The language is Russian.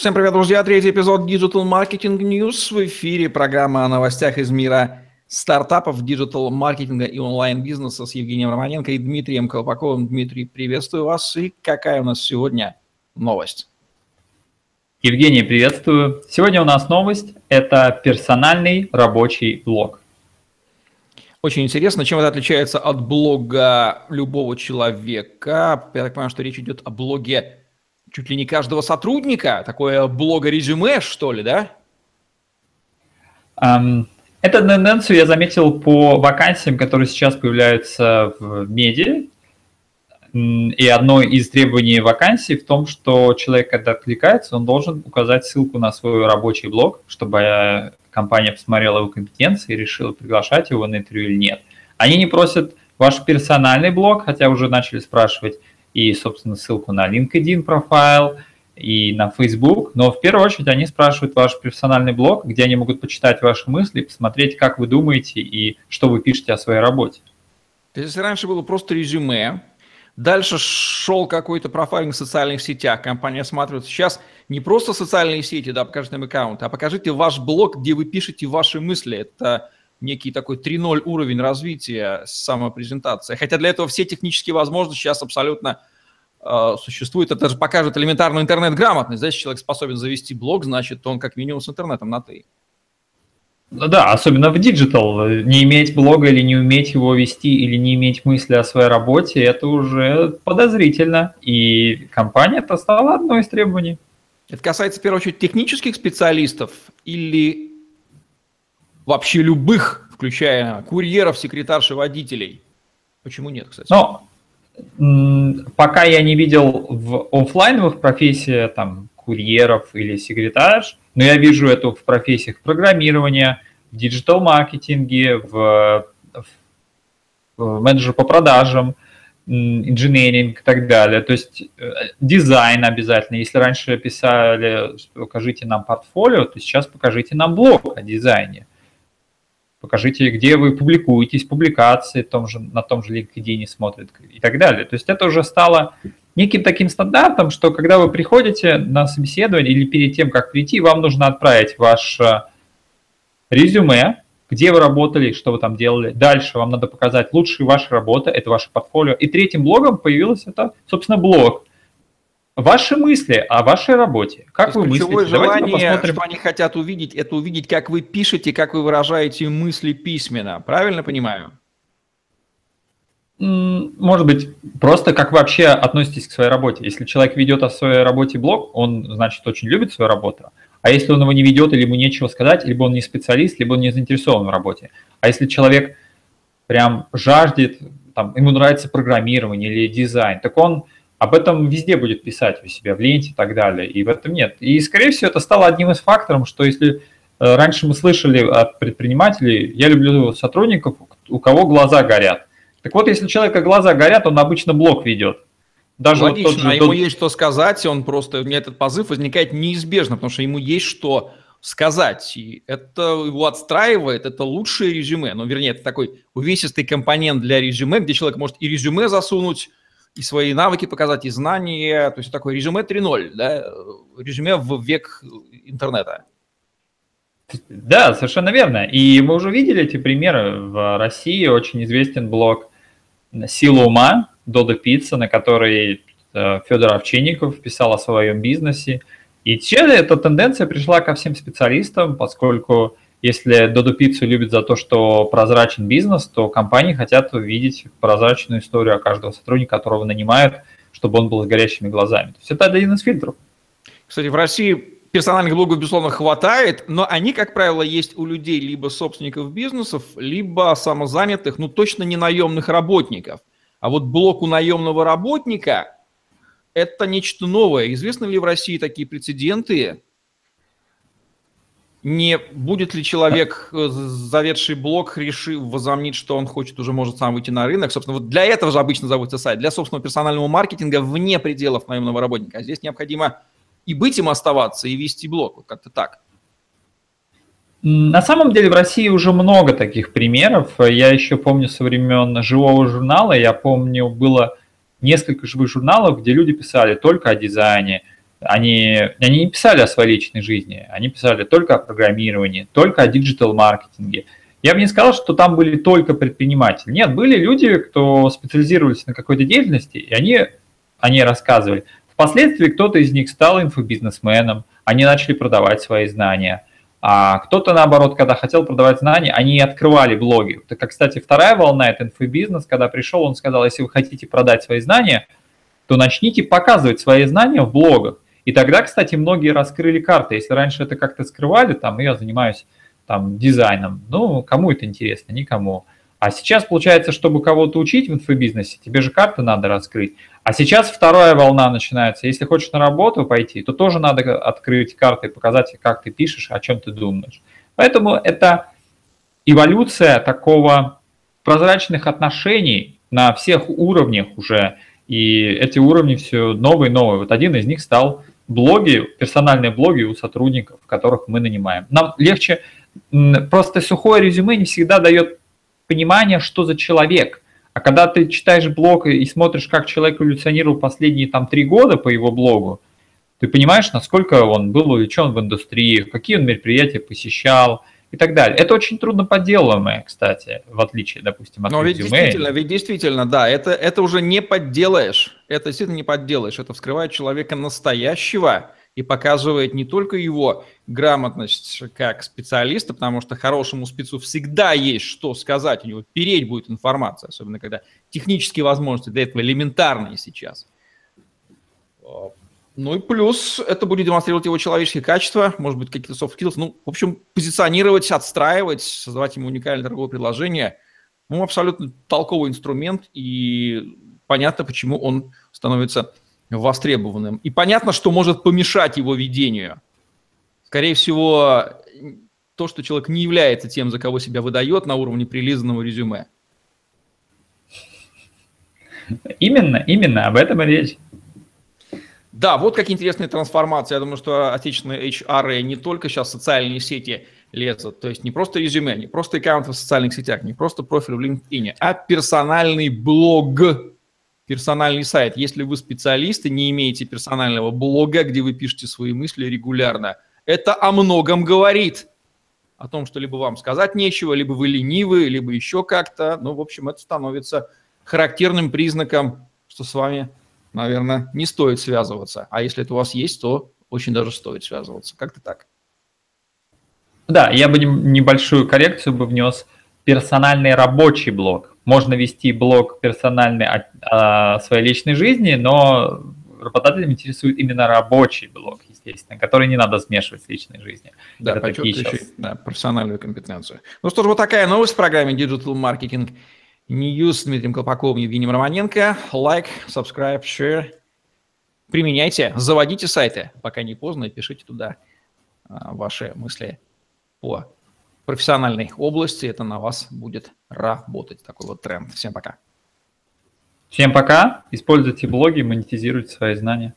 Всем привет, друзья! Третий эпизод Digital Marketing News. В эфире программа о новостях из мира стартапов, диджитал-маркетинга и онлайн-бизнеса с Евгением Романенко и Дмитрием Колпаковым. Дмитрий, приветствую вас. И какая у нас сегодня новость? Евгений, приветствую. Сегодня у нас новость – это персональный рабочий блог. Очень интересно, чем это отличается от блога любого человека. Я так понимаю, что речь идет о блоге чуть ли не каждого сотрудника, такое блога-резюме, что ли, да? Um, эту тенденцию я заметил по вакансиям, которые сейчас появляются в медиа. И одно из требований вакансии в том, что человек, когда откликается, он должен указать ссылку на свой рабочий блог, чтобы компания посмотрела его компетенции и решила, приглашать его на интервью или нет. Они не просят ваш персональный блог, хотя уже начали спрашивать, и, собственно, ссылку на LinkedIn профайл и на Facebook, но в первую очередь они спрашивают ваш персональный блог, где они могут почитать ваши мысли, посмотреть, как вы думаете и что вы пишете о своей работе. То есть, раньше было просто резюме, дальше шел какой-то профайлинг в социальных сетях, компания осматривает. Сейчас не просто социальные сети, да, покажите нам аккаунт, а покажите ваш блог, где вы пишете ваши мысли. Это некий такой 3.0 уровень развития самопрезентации. Хотя для этого все технические возможности сейчас абсолютно э, существуют. Это же покажет элементарную интернет-грамотность. Да, если человек способен завести блог, значит, он как минимум с интернетом на «ты». Ну да, особенно в digital. Не иметь блога или не уметь его вести, или не иметь мысли о своей работе, это уже подозрительно. И компания это стала одной из требований. Это касается, в первую очередь, технических специалистов или вообще любых, включая курьеров, секретарш водителей. Почему нет, кстати? Но пока я не видел в офлайновых профессиях, там, курьеров или секретарш, но я вижу это в профессиях программирования, в диджитал-маркетинге, в, в менеджер по продажам, инженеринг и так далее. То есть э, дизайн обязательно. Если раньше писали, покажите нам портфолио, то сейчас покажите нам блог о дизайне покажите, где вы публикуетесь, публикации том же, на том же LinkedIn смотрят и так далее. То есть это уже стало неким таким стандартом, что когда вы приходите на собеседование или перед тем, как прийти, вам нужно отправить ваше резюме, где вы работали, что вы там делали. Дальше вам надо показать лучшие ваши работы, это ваше портфолио. И третьим блогом появилось это, собственно, блог. Ваши мысли о вашей работе. Как вы мыслите? желание, что они хотят увидеть, это увидеть, как вы пишете, как вы выражаете мысли письменно. Правильно понимаю? Может быть, просто как вы вообще относитесь к своей работе. Если человек ведет о своей работе блог, он, значит, очень любит свою работу. А если он его не ведет, или ему нечего сказать, либо он не специалист, либо он не заинтересован в работе. А если человек прям жаждет, там, ему нравится программирование или дизайн, так он об этом везде будет писать у себя в ленте и так далее, и в этом нет. И, скорее всего, это стало одним из факторов, что если э, раньше мы слышали от предпринимателей, я люблю сотрудников, у кого глаза горят. Так вот, если у человека глаза горят, он обычно блок ведет. Даже Логично, вот тот же, а ему тот... есть что сказать, он просто, у меня этот позыв возникает неизбежно, потому что ему есть что сказать. И это его отстраивает, это лучшее резюме. Ну, вернее, это такой увесистый компонент для резюме, где человек может и резюме засунуть, и свои навыки показать, и знания. То есть такое резюме 3.0, да, резюме в век интернета. Да, совершенно верно. И мы уже видели эти примеры. В России очень известен блог «Сила ума» Додо Пицца, на который э, Федор Овчинников писал о своем бизнесе. И сейчас эта тенденция пришла ко всем специалистам, поскольку если Додо Пиццу любит за то, что прозрачен бизнес, то компании хотят увидеть прозрачную историю о каждого сотрудника, которого нанимают, чтобы он был с горящими глазами. То есть это один из фильтров. Кстати, в России персональных блогов, безусловно, хватает, но они, как правило, есть у людей либо собственников бизнесов, либо самозанятых, ну точно не наемных работников. А вот блог у наемного работника – это нечто новое. Известны ли в России такие прецеденты? Не будет ли человек, э, заведший блог, решив, возомнить, что он хочет, уже может сам выйти на рынок. Собственно, вот для этого же обычно заводится сайт, для собственного персонального маркетинга вне пределов наемного работника. А здесь необходимо и быть им оставаться, и вести блог. Вот как-то так. На самом деле в России уже много таких примеров. Я еще помню со времен живого журнала, я помню, было несколько живых журналов, где люди писали только о дизайне, Они, они не писали о своей личной жизни, они писали только о программировании, только о диджитал-маркетинге. Я бы не сказал, что там были только предприниматели. Нет, были люди, кто специализировались на какой-то деятельности, и они, они рассказывали. Впоследствии кто-то из них стал инфобизнесменом, они начали продавать свои знания. А кто-то, наоборот, когда хотел продавать знания, они открывали блоги. Как, кстати, вторая волна – это инфобизнес. Когда пришел, он сказал, если вы хотите продать свои знания, то начните показывать свои знания в блогах. И тогда, кстати, многие раскрыли карты. Если раньше это как-то скрывали, там, я занимаюсь там, дизайном, ну, кому это интересно? Никому. А сейчас, получается, чтобы кого-то учить в инфобизнесе, тебе же карты надо раскрыть. А сейчас вторая волна начинается. Если хочешь на работу пойти, то тоже надо открыть карты и показать, как ты пишешь, о чем ты думаешь. Поэтому это эволюция такого прозрачных отношений на всех уровнях уже. И эти уровни все новые новые. Вот один из них стал блоги, персональные блоги у сотрудников, которых мы нанимаем. Нам легче, просто сухое резюме не всегда дает понимание, что за человек. А когда ты читаешь блог и смотришь, как человек эволюционировал последние там три года по его блогу, ты понимаешь, насколько он был увлечен в индустрии, какие он мероприятия посещал и так далее. Это очень трудно подделываемое, кстати, в отличие, допустим, от Но ведь действительно, ведь действительно, да, это, это уже не подделаешь, это действительно не подделаешь, это вскрывает человека настоящего, и показывает не только его грамотность как специалиста, потому что хорошему спецу всегда есть что сказать, у него переть будет информация, особенно когда технические возможности для этого элементарные сейчас. Ну и плюс это будет демонстрировать его человеческие качества, может быть, какие-то soft skills. Ну, в общем, позиционировать, отстраивать, создавать ему уникальное торговое предложение. Ну, абсолютно толковый инструмент, и понятно, почему он становится востребованным. И понятно, что может помешать его ведению. Скорее всего, то, что человек не является тем, за кого себя выдает на уровне прилизанного резюме. Именно, именно об этом и речь. Да, вот какие интересные трансформации. Я думаю, что отечественные HR не только сейчас социальные сети лезут, то есть не просто резюме, не просто аккаунты в социальных сетях, не просто профиль в LinkedIn, а персональный блог персональный сайт. Если вы специалисты, не имеете персонального блога, где вы пишете свои мысли регулярно, это о многом говорит. О том, что либо вам сказать нечего, либо вы ленивы, либо еще как-то. Ну, в общем, это становится характерным признаком, что с вами, наверное, не стоит связываться. А если это у вас есть, то очень даже стоит связываться. Как-то так. Да, я бы небольшую коррекцию бы внес. Персональный рабочий блог можно вести блог персональный о, о своей личной жизни, но работодателям интересует именно рабочий блог, естественно, который не надо смешивать с личной жизнью. Да, такие сейчас... да, профессиональную компетенцию. Ну что ж, вот такая новость в программе Digital Marketing News с Дмитрием Колпаковым Евгением Романенко. Лайк, subscribe, share. Применяйте, заводите сайты, пока не поздно, и пишите туда а, ваши мысли по профессиональной области, это на вас будет работать. Такой вот тренд. Всем пока. Всем пока. Используйте блоги, монетизируйте свои знания.